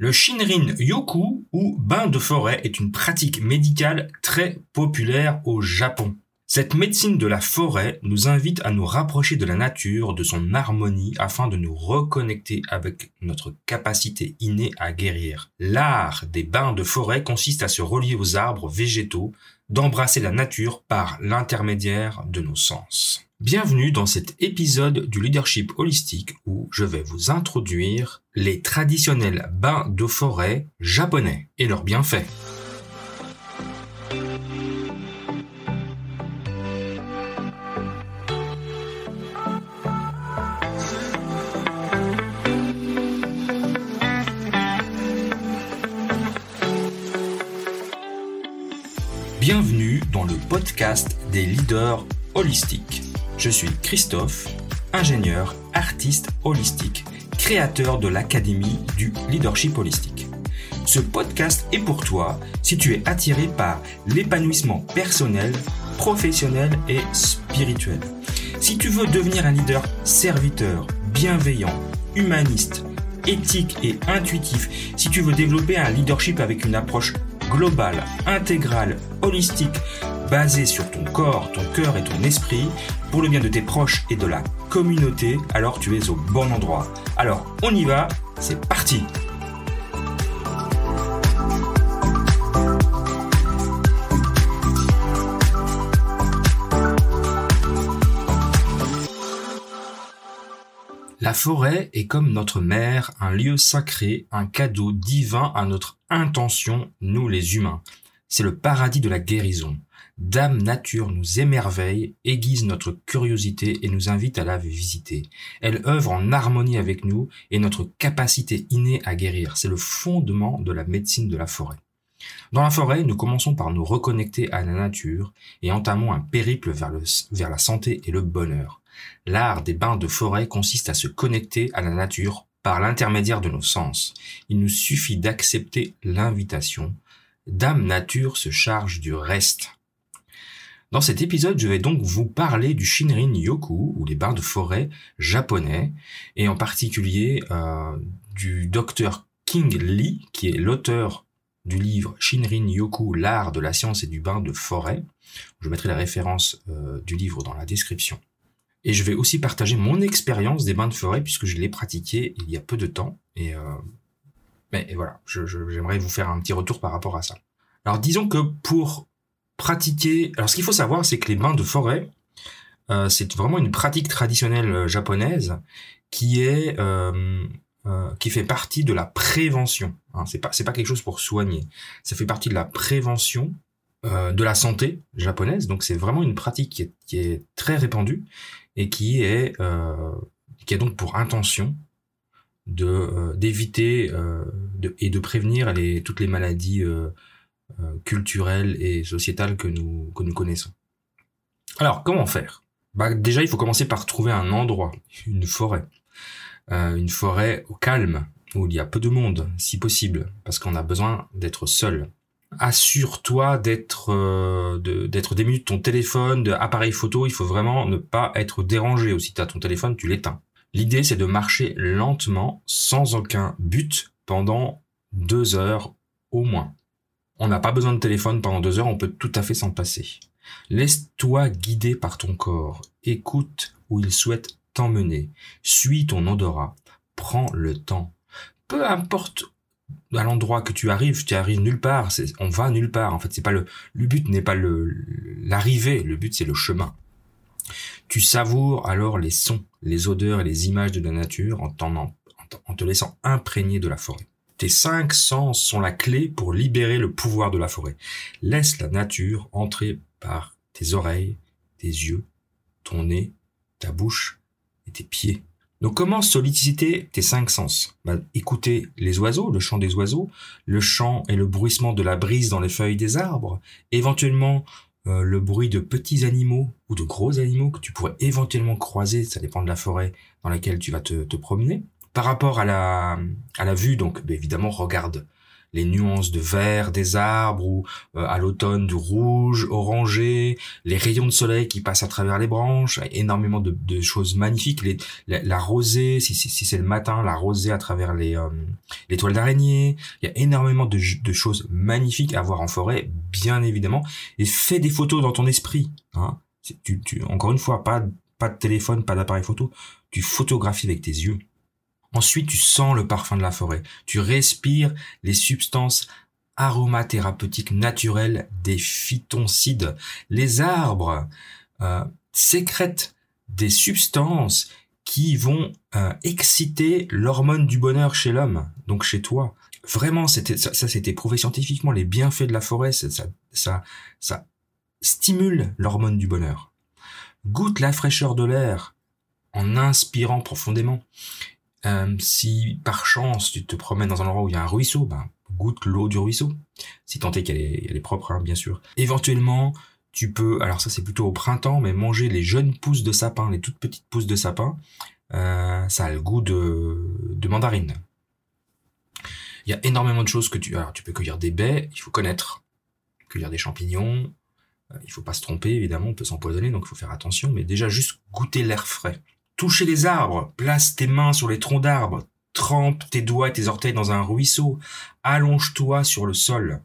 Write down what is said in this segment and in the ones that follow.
Le Shinrin Yoku ou bain de forêt est une pratique médicale très populaire au Japon. Cette médecine de la forêt nous invite à nous rapprocher de la nature, de son harmonie, afin de nous reconnecter avec notre capacité innée à guérir. L'art des bains de forêt consiste à se relier aux arbres végétaux, d'embrasser la nature par l'intermédiaire de nos sens. Bienvenue dans cet épisode du leadership holistique où je vais vous introduire les traditionnels bains de forêt japonais et leurs bienfaits. Bienvenue dans le podcast des leaders holistiques. Je suis Christophe, ingénieur, artiste holistique, créateur de l'Académie du leadership holistique. Ce podcast est pour toi si tu es attiré par l'épanouissement personnel, professionnel et spirituel. Si tu veux devenir un leader serviteur, bienveillant, humaniste, éthique et intuitif, si tu veux développer un leadership avec une approche globale, intégrale, holistique, basée sur ton corps, ton cœur et ton esprit, pour le bien de tes proches et de la communauté, alors tu es au bon endroit. Alors, on y va, c'est parti La forêt est comme notre mère, un lieu sacré, un cadeau divin à notre intention, nous les humains. C'est le paradis de la guérison. Dame Nature nous émerveille, aiguise notre curiosité et nous invite à la visiter. Elle œuvre en harmonie avec nous et notre capacité innée à guérir. C'est le fondement de la médecine de la forêt. Dans la forêt, nous commençons par nous reconnecter à la nature et entamons un périple vers, vers la santé et le bonheur. L'art des bains de forêt consiste à se connecter à la nature par l'intermédiaire de nos sens. Il nous suffit d'accepter l'invitation. Dame Nature se charge du reste. Dans cet épisode, je vais donc vous parler du Shinrin Yoku, ou les bains de forêt japonais, et en particulier euh, du docteur King Lee, qui est l'auteur du livre Shinrin Yoku, l'art de la science et du bain de forêt. Je mettrai la référence euh, du livre dans la description. Et je vais aussi partager mon expérience des bains de forêt, puisque je l'ai pratiqué il y a peu de temps. Euh, mais, voilà, j'aimerais vous faire un petit retour par rapport à ça. Alors disons que pour pratiquer. Alors, ce qu'il faut savoir, c'est que les bains de forêt, euh, c'est vraiment une pratique traditionnelle euh, japonaise qui est euh, euh, qui fait partie de la prévention. Hein, c'est pas c'est pas quelque chose pour soigner. Ça fait partie de la prévention euh, de la santé japonaise. Donc, c'est vraiment une pratique qui est, qui est très répandue et qui est qui a donc pour intention de d'éviter de, et de prévenir les toutes les maladies euh, culturelle et sociétale que nous, que nous connaissons. Alors, comment faire? Bah, Déjà, il faut commencer par trouver un endroit, une forêt. Euh, une forêt au calme, où il y a peu de monde, si possible, parce qu'on a besoin d'être seul. Assure-toi d'être euh, d'être démuni de ton téléphone, de appareil photo. Il faut vraiment ne pas être dérangé. Aussi, tu as ton téléphone, tu l'éteins. L'idée, c'est de marcher lentement, sans aucun but, pendant deux heures au moins. On n'a pas besoin de téléphone pendant deux heures, on peut tout à fait s'en passer. Laisse-toi guider par ton corps. Écoute où il souhaite t'emmener. Suis ton odorat. Prends le temps. Peu importe à l'endroit que tu arrives, tu arrives nulle part. On va nulle part. En fait, c'est pas le, but n'est pas le, l'arrivée. Le but, c'est le chemin. Tu savoures alors les sons, les odeurs et les images de la nature en, te laissant imprégner de la forêt. Tes cinq sens sont la clé pour libérer le pouvoir de la forêt. Laisse la nature entrer par tes oreilles, tes yeux, ton nez, ta bouche et tes pieds. Donc comment solliciter tes cinq sens? Bah, Écouter les oiseaux, le chant des oiseaux, le chant et le bruissement de la brise dans les feuilles des arbres, éventuellement euh, le bruit de petits animaux ou de gros animaux que tu pourrais éventuellement croiser, ça dépend de la forêt dans laquelle tu vas te promener. Par rapport à la, à la vue, donc bah, évidemment, regarde les nuances de vert des arbres ou euh, à l'automne du rouge, orangé, les rayons de soleil qui passent à travers les branches, énormément de, choses magnifiques, les, la, rosée, si, si, c'est le matin, la rosée à travers les, euh, les toiles d'araignée, il y a énormément de, de, choses magnifiques à voir en forêt, bien évidemment, et fais des photos dans ton esprit. Hein. Tu, tu, encore une fois, pas, pas de téléphone, pas d'appareil photo, tu photographies avec tes yeux. Ensuite, tu sens le parfum de la forêt. Tu respires les substances aromathérapeutiques naturelles des phytoncides. Les arbres euh, sécrètent des substances qui vont euh, exciter l'hormone du bonheur chez l'homme, donc chez toi. Vraiment, ça, ça c'était prouvé scientifiquement. Les bienfaits de la forêt, ça stimule l'hormone du bonheur. Goûte la fraîcheur de l'air en inspirant profondément. Euh, si par chance tu te promènes dans un endroit où il y a un ruisseau, ben, goûte l'eau du ruisseau. Si tant est qu'elle est, propre, hein, bien sûr. Éventuellement, tu peux, alors ça c'est plutôt au printemps, mais manger les jeunes pousses de sapin, les toutes petites pousses de sapin. Euh, ça a le goût de, de mandarine. Il y a énormément de choses que tu, alors tu peux cueillir des baies, il faut connaître, cueillir des champignons. Euh, il faut pas se tromper, évidemment, on peut s'empoisonner, donc il faut faire attention. Mais déjà juste goûter l'air frais. Toucher les arbres, place tes mains sur les troncs d'arbres, trempe tes doigts et tes orteils dans un ruisseau, allonge-toi sur le sol.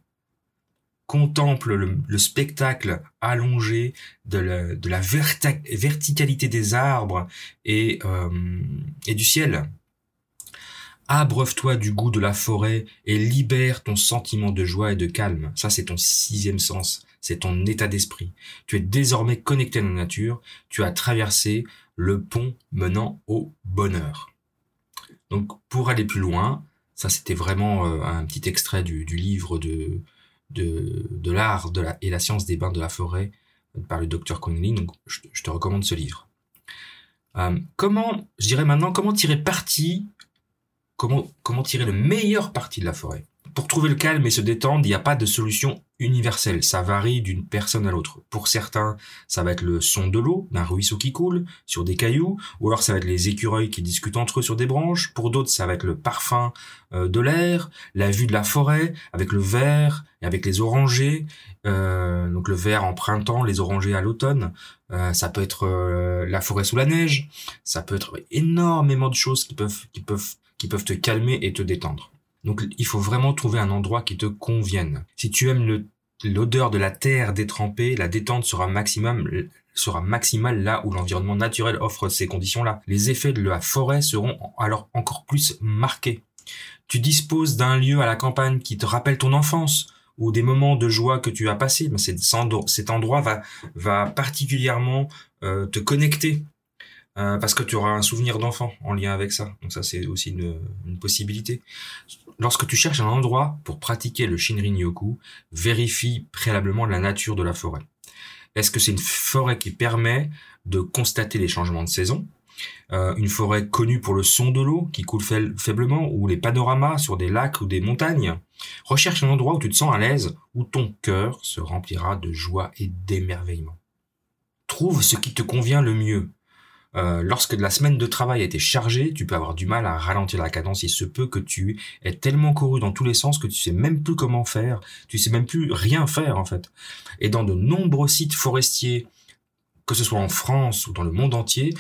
Contemple le, spectacle allongé de la, verticalité des arbres et, euh, et du ciel. Abreuve-toi du goût de la forêt et libère ton sentiment de joie et de calme. Ça, c'est ton sixième sens. C'est ton état d'esprit. Tu es désormais connecté à la nature. Tu as traversé le pont menant au bonheur. Donc pour aller plus loin, ça c'était vraiment euh, un petit extrait du, livre de, de, l'art et la science des bains de la forêt euh, par le docteur Conley, donc je, te recommande ce livre. Euh, comment, je dirais maintenant, comment tirer parti, comment, comment tirer le meilleur parti de la forêt? Pour trouver le calme et se détendre, il n'y a pas de solution universel. Ça varie d'une personne à l'autre. Pour certains, ça va être le son de l'eau, d'un ruisseau qui coule, sur des cailloux, ou alors ça va être les écureuils qui discutent entre eux sur des branches. Pour d'autres, ça va être le parfum euh, de l'air, la vue de la forêt, avec le vert et avec les orangers. Euh, donc le vert en printemps, les orangers à l'automne. Euh, ça peut être la forêt sous la neige. Ça peut être énormément de choses qui peuvent, qui peuvent, qui peuvent te calmer et te détendre. Donc il faut vraiment trouver un endroit qui te convienne. Si tu aimes l'odeur de la terre détrempée, la détente sera maximum sera maximale là où l'environnement naturel offre ces conditions-là. Les effets de la forêt seront alors encore plus marqués. Tu disposes d'un lieu à la campagne qui te rappelle ton enfance ou des moments de joie que tu as passés. Cet endroit va, va particulièrement euh, te connecter euh, parce que tu auras un souvenir d'enfant en lien avec ça. Donc ça, c'est aussi une, possibilité. Lorsque tu cherches un endroit pour pratiquer le Shinrin-yoku, vérifie préalablement la nature de la forêt. Est-ce que c'est une forêt qui permet de constater les changements de saison euh, Une forêt connue pour le son de l'eau qui coule faiblement ou les panoramas sur des lacs ou des montagnes? Recherche un endroit où tu te sens à l'aise, où ton cœur se remplira de joie et d'émerveillement. Trouve ce qui te convient le mieux euh, lorsque la semaine de travail a été chargée, tu peux avoir du mal à ralentir la cadence. Il se peut que tu aies tellement couru dans tous les sens que tu sais même plus comment faire, tu sais même plus rien faire en fait. Et dans de nombreux sites forestiers, que ce soit en France ou dans le monde entier,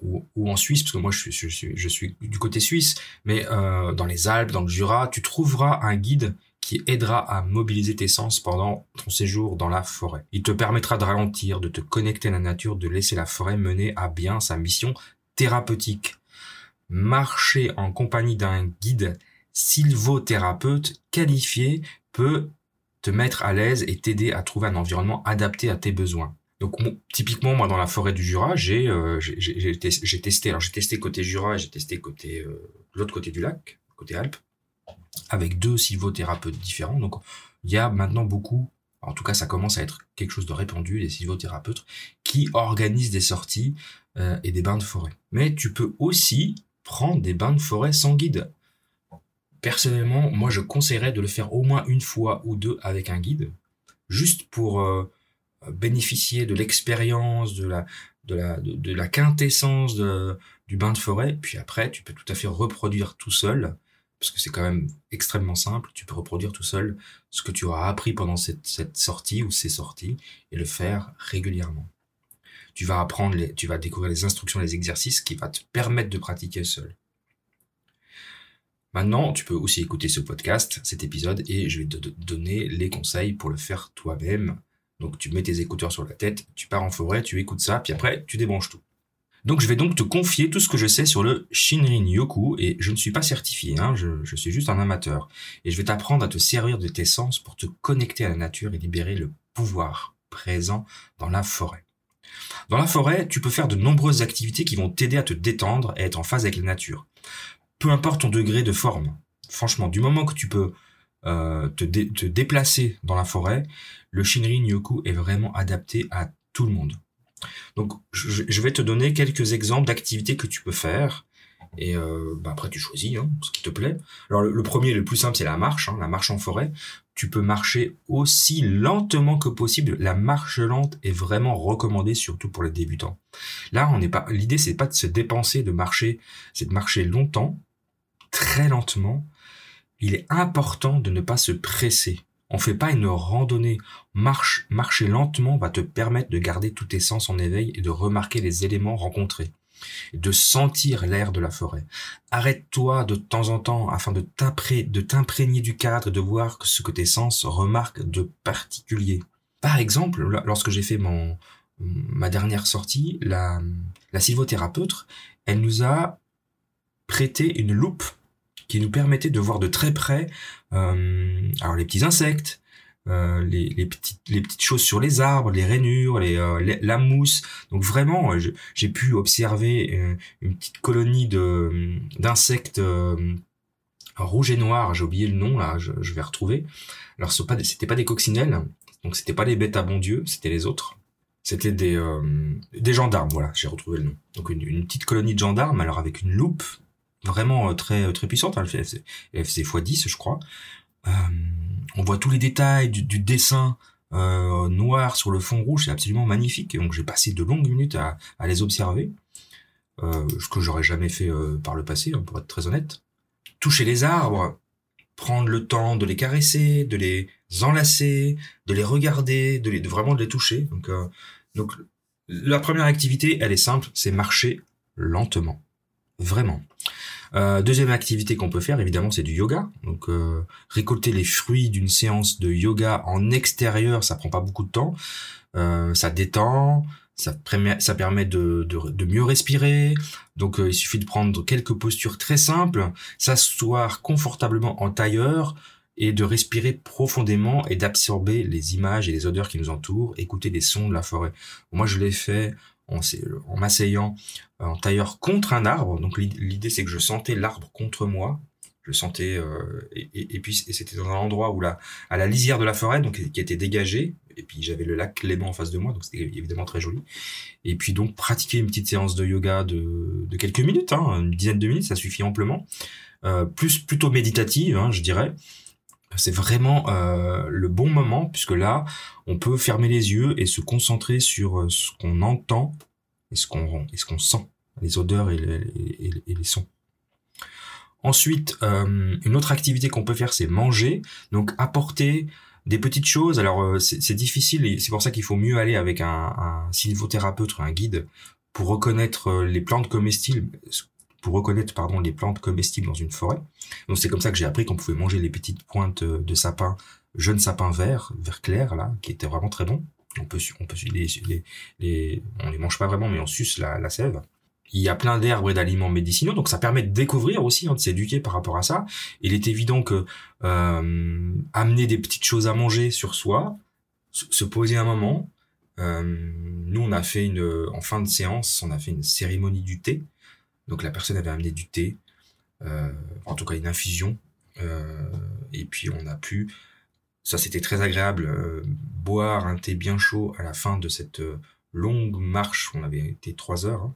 ou, en Suisse, parce que moi je suis, je suis, du côté suisse, mais euh, dans les Alpes, dans le Jura, tu trouveras un guide qui aidera à mobiliser tes sens pendant ton séjour dans la forêt. Il te permettra de ralentir, de te connecter à la nature, de laisser la forêt mener à bien sa mission thérapeutique. Marcher en compagnie d'un guide sylvothérapeute qualifié peut te mettre à l'aise et t'aider à trouver un environnement adapté à tes besoins. Donc typiquement moi dans la forêt du Jura, j'ai euh, testé alors j'ai testé côté Jura et j'ai testé côté euh, l'autre côté du lac, côté Alpes avec deux sylvothérapeutes différents. Donc, il y a maintenant beaucoup, en tout cas, ça commence à être quelque chose de répandu, les sylvothérapeutes qui organisent des sorties euh, et des bains de forêt. Mais tu peux aussi prendre des bains de forêt sans guide. Personnellement, moi, je conseillerais de le faire au moins une fois ou deux avec un guide, juste pour euh, bénéficier de l'expérience, de la, quintessence du bain de forêt. Puis après, tu peux tout à fait reproduire tout seul parce que c'est quand même extrêmement simple. Tu peux reproduire tout seul ce que tu auras appris pendant cette, sortie ou ces sorties et le faire régulièrement. Tu vas apprendre, tu vas découvrir les instructions, les exercices qui vont te permettre de pratiquer seul. Maintenant, tu peux aussi écouter ce podcast, cet épisode, et je vais te donner les conseils pour le faire toi-même. Donc tu mets tes écouteurs sur la tête, tu pars en forêt, tu écoutes ça, puis après tu débranches tout. Donc je vais donc te confier tout ce que je sais sur le Shinrin Yoku et je ne suis pas certifié, hein, je, suis juste un amateur. Et je vais t'apprendre à te servir de tes sens pour te connecter à la nature et libérer le pouvoir présent dans la forêt. Dans la forêt, tu peux faire de nombreuses activités qui vont t'aider à te détendre et être en phase avec la nature. Peu importe ton degré de forme. Franchement, du moment que tu peux euh, te, te déplacer dans la forêt, le Shinrin Yoku est vraiment adapté à tout le monde. Donc, je, vais te donner quelques exemples d'activités que tu peux faire. Et euh, bah après, tu choisis hein, ce qui te plaît. Alors, le, premier, le plus simple, c'est la marche, hein, la marche en forêt. Tu peux marcher aussi lentement que possible. La marche lente est vraiment recommandée, surtout pour les débutants. Là, on n'est pas. L'idée, c'est pas de se dépenser, de marcher, c'est de marcher longtemps, très lentement. Il est important de ne pas se presser. On fait pas une randonnée. Marche, marcher lentement va te permettre de garder tous tes sens en éveil et de remarquer les éléments rencontrés. de sentir l'air de la forêt. Arrête-toi de temps en temps afin de t'imprégner du cadre et de voir ce que tes sens remarquent de particulier. Par exemple, lorsque j'ai fait mon, ma dernière sortie, la, la elle nous a prêté une loupe qui nous permettait de voir de très près euh, alors les petits insectes, euh, les, les, petites, les petites choses sur les arbres, les rainures, les, euh, la mousse. Donc vraiment, j'ai pu observer une petite colonie d'insectes rouges et noirs. J'ai oublié le nom là, je, vais retrouver. Alors ce pas c'était pas des coccinelles, donc c'était pas les bêtes à bon Dieu, c'était les autres. C'était des des gendarmes, voilà, j'ai retrouvé le nom. Donc une, petite colonie de gendarmes, alors avec une loupe vraiment euh, très euh, très puissante. Hein, elle, faisait, x10, je crois. Euh, on voit tous les détails du, dessin noir sur le fond rouge, c'est absolument magnifique. Donc j'ai passé de longues minutes à, les observer, ce que j'aurais jamais fait par le passé, hein, pour être très honnête. Toucher les arbres, prendre le temps de les caresser, de les enlacer, de les regarder, de, les, de vraiment de les toucher. Donc, donc la première activité, elle est simple, c'est marcher lentement, vraiment. Euh, deuxième activité qu'on peut faire, évidemment, c'est du yoga. Donc, euh, récolter les fruits d'une séance de yoga en extérieur, ça prend pas beaucoup de temps. Euh, ça détend, ça, ça permet de, de, mieux respirer. Donc, il suffit de prendre quelques postures très simples, s'asseoir confortablement en tailleur et de respirer profondément et d'absorber les images et les odeurs qui nous entourent, écouter les sons de la forêt. Moi, je l'ai fait en, m'asseyant en tailleur contre un arbre. Donc l'idée c'est que je sentais l'arbre contre moi. Je sentais euh, et, puis c'était dans un endroit où là, à la lisière de la forêt, donc qui était dégagé. Et puis j'avais le lac Clément en face de moi, donc c'était évidemment très joli. Et puis donc pratiquer une petite séance de yoga de, de quelques minutes, hein, une dizaine de minutes, ça suffit amplement. Euh, plus plutôt méditative, hein, je dirais. C'est vraiment euh, le bon moment puisque là, on peut fermer les yeux et se concentrer sur euh, ce qu'on entend et ce qu'on et ce qu'on sent les odeurs et, les sons. Ensuite, euh, une autre activité qu'on peut faire, c'est manger. Donc apporter des petites choses. Alors c'est difficile c'est pour ça qu'il faut mieux aller avec un, un sylvothérapeute ou un guide pour reconnaître les plantes comestibles, pour reconnaître pardon les plantes comestibles dans une forêt. Donc c'est comme ça que j'ai appris qu'on pouvait manger les petites pointes de sapin, jeunes sapins verts, vert clair là, qui étaient vraiment très bons. On peut on peut les, les, les on les mange pas vraiment mais on suce la, la sève il y a plein d'herbes et d'aliments médicinaux, donc ça permet de découvrir aussi, hein, de s'éduquer par rapport à ça. Il est évident que euh, amener des petites choses à manger sur soi, se poser un moment. Euh, nous, on a fait une, en fin de séance, on a fait une cérémonie du thé. Donc la personne avait amené du thé, euh, en tout cas une infusion, et puis on a pu, ça c'était très agréable, boire un thé bien chaud à la fin de cette longue marche. On avait été trois heures. Hein.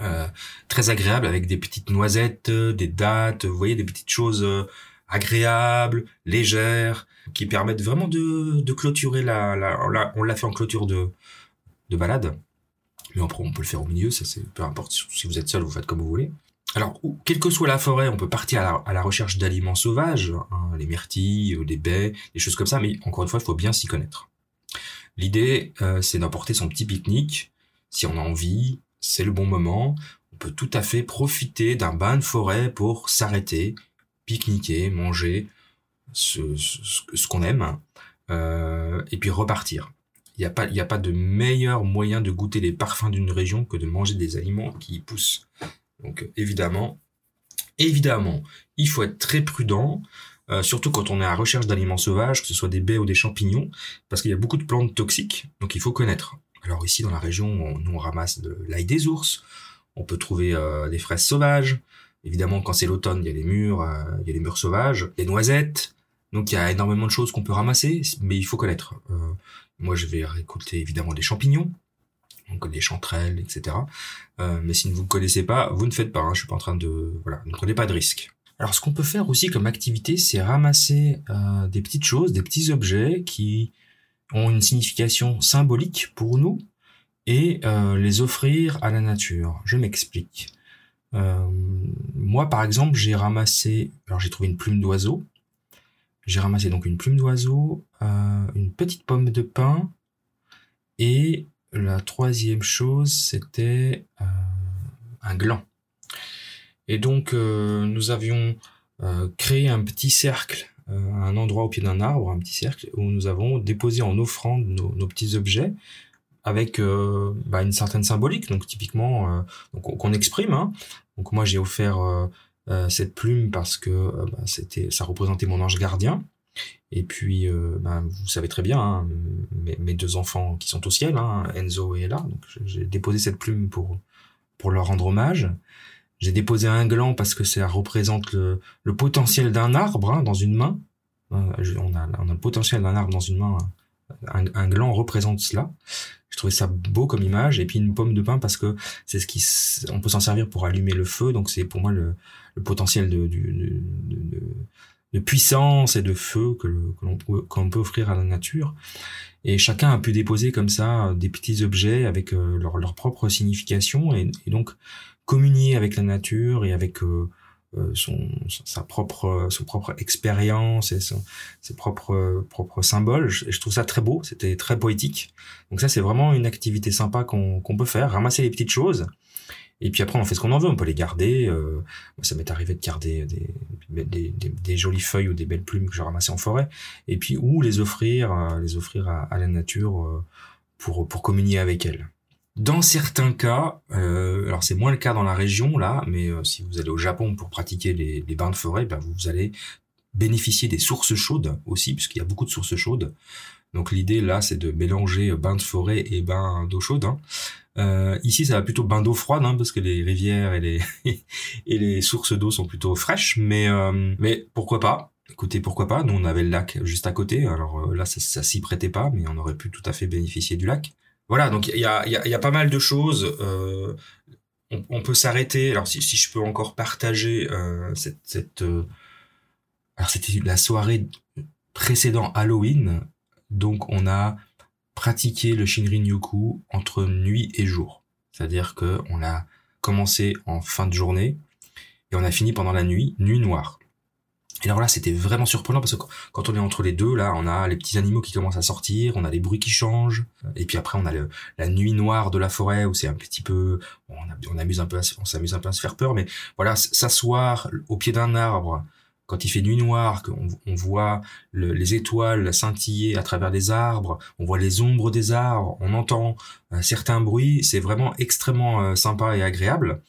Euh, très agréable avec des petites noisettes, euh, des dattes, vous voyez, des petites choses euh, agréables, légères, qui permettent vraiment de, clôturer la, la, on l'a fait en clôture de, de balade. Mais on, on peut le faire au milieu, ça c'est peu importe si vous êtes seul, vous faites comme vous voulez. alors, quelle que soit la forêt, on peut partir à la, recherche d'aliments sauvages, hein, les myrtilles, les baies, des choses comme ça, mais encore une fois, il faut bien s'y connaître. L'idée, euh, c'est d'emporter son petit pique-nique, si on a envie, c'est le bon moment. On peut tout à fait profiter d'un bain de forêt pour s'arrêter, pique-niquer, manger ce, ce, qu'on aime, euh, et puis repartir. Il n'y a, pas, de meilleur moyen de goûter les parfums d'une région que de manger des aliments qui y poussent. Donc évidemment, évidemment, il faut être très prudent, euh, surtout quand on est à recherche d'aliments sauvages, que ce soit des baies ou des champignons, parce qu'il y a beaucoup de plantes toxiques, donc il faut connaître. Alors ici dans la région, on, nous on ramasse de l'ail des ours, on peut trouver euh, des fraises sauvages. Évidemment, quand c'est l'automne, il y a les murs, euh, il y a les murs sauvages, des noisettes. Donc il y a énormément de choses qu'on peut ramasser, mais il faut connaître. Moi, je vais récolter évidemment des champignons, donc des chanterelles, etc. Euh, mais si vous ne connaissez pas, vous ne faites pas. Hein, je suis pas en train de voilà, ne prenez pas de risques. Alors ce qu'on peut faire aussi comme activité, c'est ramasser euh, des petites choses, des petits objets qui ont une signification symbolique pour nous et euh, les offrir à la nature. Je m'explique. moi par exemple, j'ai ramassé, alors j'ai trouvé une plume d'oiseau. J'ai ramassé donc une plume d'oiseau, une petite pomme de pin et la troisième chose, c'était euh, un gland. Et donc, euh, nous avions euh, créé un petit cercle, un endroit au pied d'un arbre, un petit cercle, où nous avons déposé en offrande nos, petits objets avec bah, une certaine symbolique, donc typiquement qu'on exprime. Hein. Donc moi, j'ai offert cette plume parce que bah, c'était, ça représentait mon ange gardien. Et puis, euh, ben, vous savez très bien, hein, mes, deux enfants qui sont au ciel, hein, Enzo et Ella, donc j'ai déposé cette plume pour, pour leur rendre hommage. J'ai déposé un gland parce que ça représente le, potentiel d'un arbre hein, dans une main. Euh, on, a, on a le potentiel d'un arbre dans une main. Un, un, gland représente cela. Je trouvais ça beau comme image. Et puis une pomme de pin parce que c'est ce qui, on peut s'en servir pour allumer le feu. Donc c'est pour moi le, le potentiel de, de, de de puissance et de feu que, l'on peut, peut offrir à la nature. Et chacun a pu déposer comme ça des petits objets avec euh, leur, leur, propre signification et, donc communier avec la nature et avec euh, son sa propre son propre expérience et son, ses propres propres symboles et je trouve ça très beau c'était très poétique donc ça c'est vraiment une activité sympa qu'on qu'on peut faire ramasser les petites choses et puis après, on fait ce qu'on en veut. On peut les garder. Euh, ça m'est arrivé de garder des, des, des, jolies feuilles ou des belles plumes que j'ai ramassées en forêt. Et puis, ou les offrir, euh, les offrir à, la nature euh, pour, pour communier avec elle. Dans certains cas, euh, alors c'est moins le cas dans la région là, mais si vous allez au Japon pour pratiquer les, bains de forêt, ben vous allez bénéficier des sources chaudes aussi, puisqu'il y a beaucoup de sources chaudes. Donc l'idée là, c'est de mélanger bain de forêt et bain d'eau chaude. Hein. Euh, ici, ça va plutôt bain d'eau froide, hein, parce que les rivières et les et les sources d'eau sont plutôt fraîches. Mais euh, mais pourquoi pas? Écoutez, pourquoi pas? Nous, on avait le lac juste à côté. Alors euh, là, ça, ça s'y prêtait pas, mais on aurait pu tout à fait bénéficier du lac. Voilà, donc il y a, pas mal de choses. Euh, on, peut s'arrêter. Alors si, je peux encore partager cette, cette alors c'était la soirée précédent Halloween. Donc on a pratiquer le Shinrin-yoku entre nuit et jour. C'est-à-dire que on a commencé en fin de journée et on a fini pendant la nuit, nuit noire. Et alors là, c'était vraiment surprenant parce que quand on est entre les deux, là, on a les petits animaux qui commencent à sortir, on a les bruits qui changent, et puis après on a la nuit noire de la forêt où c'est un petit peu, on, un peu, on s'amuse un peu à se faire peur, mais voilà, s'asseoir au pied d'un arbre, quand il fait nuit noire, qu'on on voit les étoiles scintiller à travers les arbres, on voit les ombres des arbres, on entend euh, certains bruits, c'est vraiment extrêmement euh, sympa et agréable.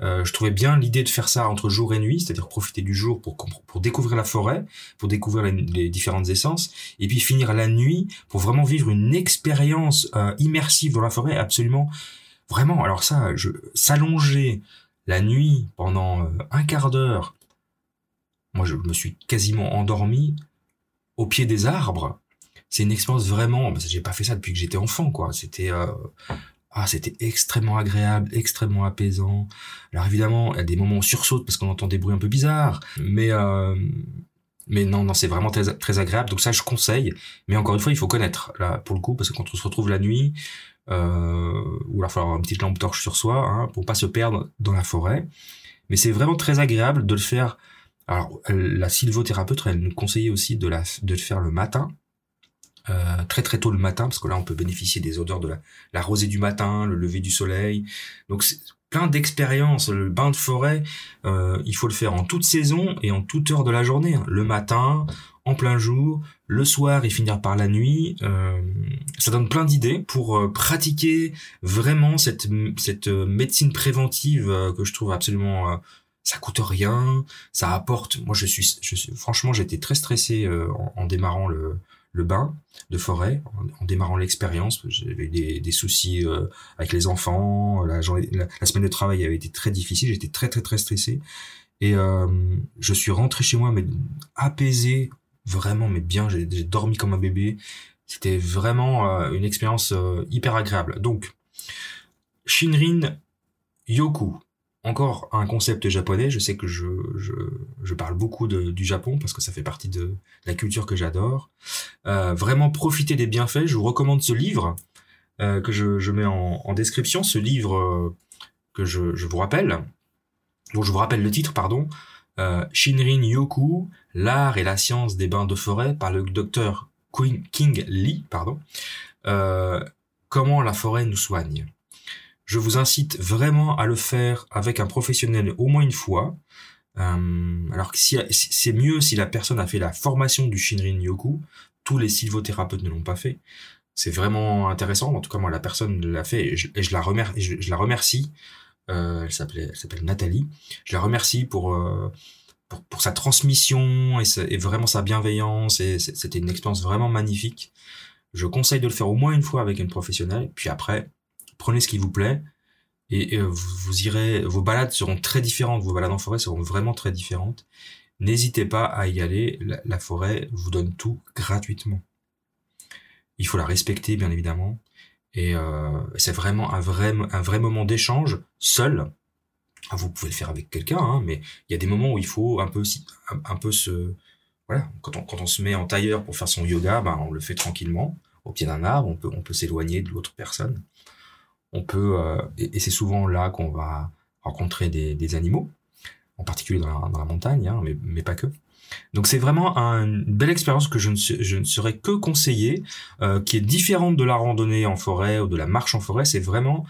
Euh, je trouvais bien l'idée de faire ça entre jour et nuit, c'est-à-dire profiter du jour pour, pour découvrir la forêt, pour découvrir les, différentes essences, et puis finir la nuit pour vraiment vivre une expérience immersive dans la forêt absolument, vraiment. Alors ça, je s'allonger la nuit pendant un quart d'heure moi, je me suis quasiment endormi au pied des arbres. C'est une expérience vraiment. Parce que j'ai pas fait ça depuis que j'étais enfant, quoi. C'était euh, ah, c'était extrêmement agréable, extrêmement apaisant. Alors évidemment, il y a des moments où on sursaute parce qu'on entend des bruits un peu bizarres, mais euh, mais non, non, c'est vraiment très, très agréable. Donc ça, je conseille. Mais encore une fois, il faut connaître là pour le coup, parce que quand on se retrouve la nuit, euh, ou il va falloir avoir une petite lampe torche sur soi hein, pour pas se perdre dans la forêt. Mais c'est vraiment très agréable de le faire. Alors, la sylvothérapeute, elle nous conseillait aussi de, la, de le faire le matin, euh, très très tôt le matin, parce que là on peut bénéficier des odeurs de la, la rosée du matin, le lever du soleil. Donc plein d'expériences. Le bain de forêt, euh, il faut le faire en toute saison et en toute heure de la journée. Hein. Le matin, en plein jour, le soir et finir par la nuit. Euh, ça donne plein d'idées pour euh, pratiquer vraiment cette, cette euh, médecine préventive que je trouve absolument ça coûte rien, ça apporte. Moi, je suis, je suis franchement, j'étais très stressé en, démarrant le, le bain de forêt, en, démarrant l'expérience. J'avais des, des soucis avec les enfants. La, la, semaine de travail avait été très difficile. J'étais très, très, très stressé. Et je suis rentré chez moi, mais apaisé, vraiment, mais bien. J'ai dormi comme un bébé. C'était vraiment euh, une expérience euh, hyper agréable. Donc, Shinrin Yoku. Encore un concept japonais. Je sais que je, parle beaucoup du Japon parce que ça fait partie de la culture que j'adore. Euh, vraiment profiter des bienfaits. Je vous recommande ce livre euh, que je, mets en, description. Ce livre que je, vous rappelle. Donc je vous rappelle le titre, pardon. Euh, Shinrin Yoku, l'art et la science des bains de forêt par le docteur King Lee, pardon. Euh, comment la forêt nous soigne. Je vous incite vraiment à le faire avec un professionnel au moins une fois. Euh, alors que si, c'est mieux si la personne a fait la formation du Shinrin Yoku. Tous les sylvothérapeutes ne l'ont pas fait. C'est vraiment intéressant. En tout cas, moi, la personne l'a fait et je, la, remercie, euh, elle s'appelle Nathalie. Je la remercie pour, euh, pour, sa transmission et, vraiment sa bienveillance. C'était une expérience vraiment magnifique. Je conseille de le faire au moins une fois avec une professionnelle. Puis après, prenez ce qui vous plaît et, vous, irez. Vos balades seront très différentes. Vos balades en forêt seront vraiment très différentes. N'hésitez pas à y aller. La, forêt vous donne tout gratuitement. Il faut la respecter, bien évidemment. Et euh, c'est vraiment un vrai, un vrai moment d'échange seul. Ah, vous pouvez le faire avec quelqu'un, hein, mais il y a des moments où il faut un peu, un peu se, voilà, quand on, quand on se met en tailleur pour faire son yoga, ben on le fait tranquillement au pied d'un arbre. On peut, on peut s'éloigner de l'autre personne. On peut, euh, et, c'est souvent là qu'on va rencontrer des, animaux, en particulier dans la, montagne, hein, mais, mais pas que. Donc c'est vraiment une belle expérience que je ne, saurais que conseiller, euh, qui est différente de la randonnée en forêt ou de la marche en forêt. C'est vraiment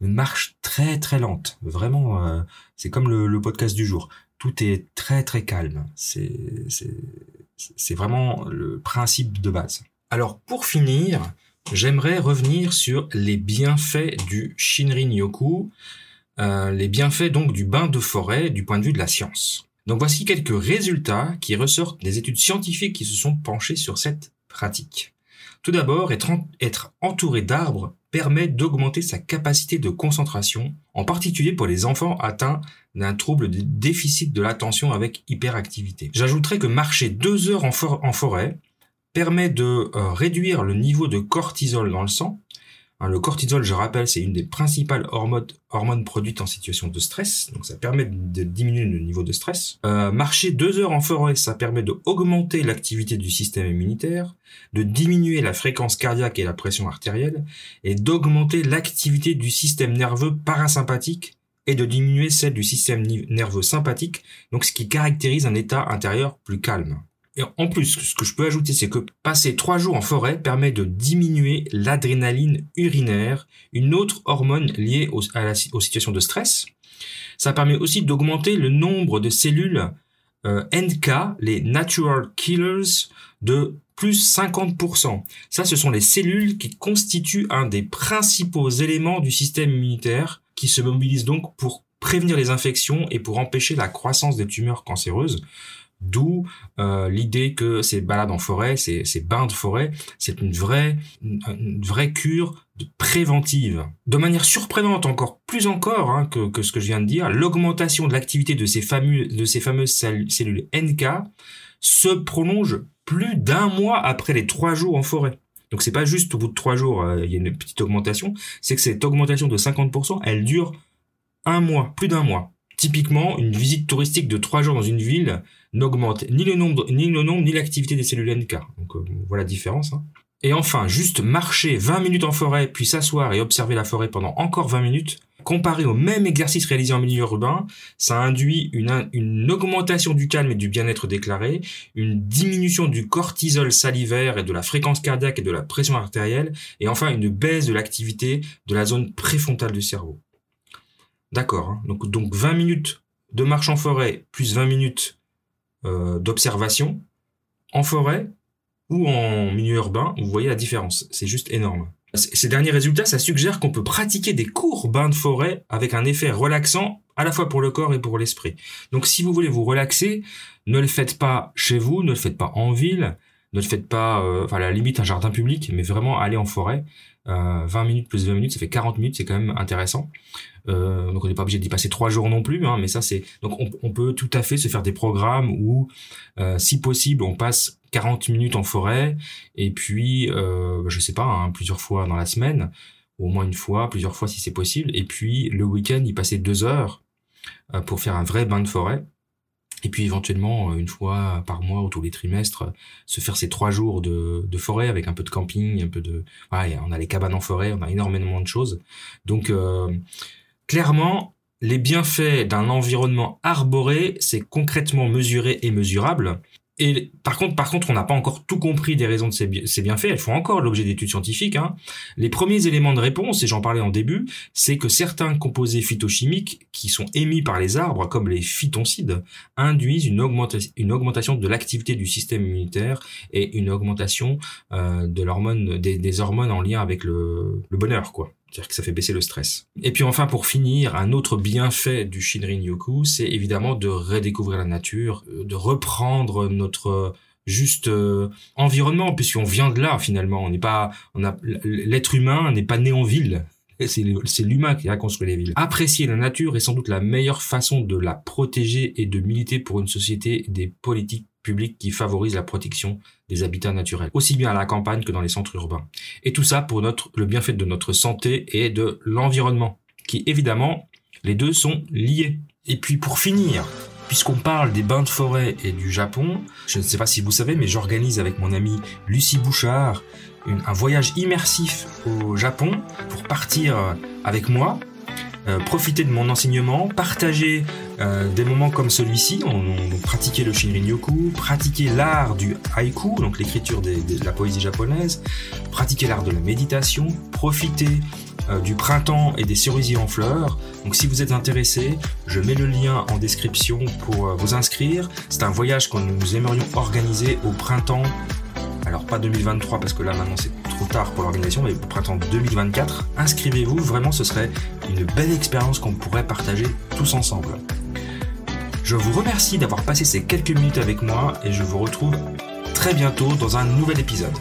une marche très très lente. Vraiment, euh, c'est comme le, le, podcast du jour. Tout est très très calme. C'est c'est vraiment le principe de base. Alors pour finir, j'aimerais revenir sur les bienfaits du Shinrin Yoku, euh, les bienfaits donc du bain de forêt du point de vue de la science. Donc voici quelques résultats qui ressortent des études scientifiques qui se sont penchées sur cette pratique. Tout d'abord, être, être entouré d'arbres permet d'augmenter sa capacité de concentration, en particulier pour les enfants atteints d'un trouble de déficit de l'attention avec hyperactivité. J'ajouterais que marcher deux heures en, forêt permet de euh, réduire le niveau de cortisol dans le sang, Hein, le cortisol, je rappelle, c'est une des principales hormones, produites en situation de stress, donc ça permet de diminuer le niveau de stress. Euh, marcher deux heures en forêt, ça permet d'augmenter l'activité du système immunitaire, de diminuer la fréquence cardiaque et la pression artérielle, et d'augmenter l'activité du système nerveux parasympathique et de diminuer celle du système nerveux sympathique, donc ce qui caractérise un état intérieur plus calme. En plus, ce que je peux ajouter, c'est que passer trois jours en forêt permet de diminuer l'adrénaline urinaire, une autre hormone liée aux situations de stress. Ça permet aussi d'augmenter le nombre de cellules euh, NK, les Natural Killers, de plus 50%. Ça, ce sont les cellules qui constituent un des principaux éléments du système immunitaire qui se mobilisent donc pour prévenir les infections et pour empêcher la croissance des tumeurs cancéreuses. D'où euh, l'idée que ces balades en forêt, ces, bains de forêt, c'est une vraie, cure préventive. De manière surprenante encore, plus encore hein, que, ce que je viens de dire, l'augmentation de l'activité de ces, fameux, de ces fameuses cellules NK se prolonge plus d'un mois après les trois jours en forêt. Donc c'est pas juste au bout de trois jours, euh, il y a une petite augmentation, c'est que cette augmentation de 50%, elle dure un mois, plus d'un mois. Typiquement, une visite touristique de trois jours dans une ville n'augmente ni le nombre, ni le nombre, ni l'activité des cellules NK. Donc euh, voilà la différence. Hein. Et enfin, juste marcher 20 minutes en forêt, puis s'asseoir et observer la forêt pendant encore 20 minutes comparé au même exercice réalisé en milieu urbain, ça induit une, une augmentation du calme et du bien-être déclaré, une diminution du cortisol salivaire et de la fréquence cardiaque et de la pression artérielle, et enfin une baisse de l'activité de la zone préfrontale du cerveau. D'accord. Hein. donc, donc 20 minutes de marche en forêt plus 20 minutes euh, d'observation en forêt ou en milieu urbain, vous voyez la différence. C'est juste énorme. Ces derniers résultats, ça suggère qu'on peut pratiquer des courts bains de forêt avec un effet relaxant à la fois pour le corps et pour l'esprit. Donc si vous voulez vous relaxer, ne le faites pas chez vous, ne le faites pas en ville, ne le faites pas, euh, enfin à la limite un jardin public, mais vraiment aller en forêt. 20 euh, minutes plus 20 minutes, ça fait 40 minutes, c'est quand même intéressant. Euh, donc on n'est pas obligé d'y passer trois jours non plus, hein, mais ça c'est donc on, peut tout à fait se faire des programmes où, si possible, on passe 40 minutes en forêt et puis euh, je sais pas hein, plusieurs fois dans la semaine, au moins une fois, plusieurs fois si c'est possible, et puis le week-end y passer deux heures pour faire un vrai bain de forêt. Et puis éventuellement, euh, une fois par mois ou tous les trimestres, se faire ces trois jours de, de forêt avec un peu de camping, un peu de... Voilà, on a les cabanes en forêt, on a énormément de choses. Donc euh, clairement, les bienfaits d'un environnement arboré, c'est concrètement mesuré et mesurable. Et par contre, par contre, on n'a pas encore tout compris des raisons de ces, bienfaits. Elles font encore l'objet d'études scientifiques. Hein. Les premiers éléments de réponse, et j'en parlais en début, c'est que certains composés phytochimiques qui sont émis par les arbres, comme les phytoncides, induisent une, augmentation de l'activité du système immunitaire et une augmentation euh, des, hormones en lien avec le, le bonheur, quoi. C'est-à-dire que ça fait baisser le stress. Et puis enfin, pour finir, un autre bienfait du Shinrin-yoku, c'est évidemment de redécouvrir la nature, euh, de reprendre notre juste euh, environnement, puisqu'on vient de là finalement. On n'est pas, on a l'être humain n'est pas né en ville. C'est l'humain qui a construit les villes. Apprécier la nature est sans doute la meilleure façon de la protéger et de militer pour une société des politiques qui favorisent la protection des habitats naturels, aussi bien à la campagne que dans les centres urbains. Et tout ça pour le bienfait de notre santé et de l'environnement, qui évidemment, les deux sont liés. Et puis pour finir, puisqu'on parle des bains de forêt et du Japon, je ne sais pas si vous savez, mais j'organise avec mon amie Lucie Bouchard un voyage immersif au Japon pour partir avec moi, euh, profiter de mon enseignement, partager euh, des moments comme celui-ci, on, le Shinrin-yoku, pratiquer l'art du haïku, donc l'écriture de la poésie japonaise, pratiquer l'art de la méditation, profiter euh, du printemps et des cerisiers en fleurs. Donc si vous êtes intéressé, je mets le lien en description pour vous inscrire. C'est un voyage que nous aimerions organiser au printemps alors pas 2023 parce que là maintenant c'est trop tard pour l'organisation, mais au printemps 2024, inscrivez-vous, vraiment ce serait une belle expérience qu'on pourrait partager tous ensemble. Je vous remercie d'avoir passé ces quelques minutes avec moi et je vous retrouve très bientôt dans un nouvel épisode.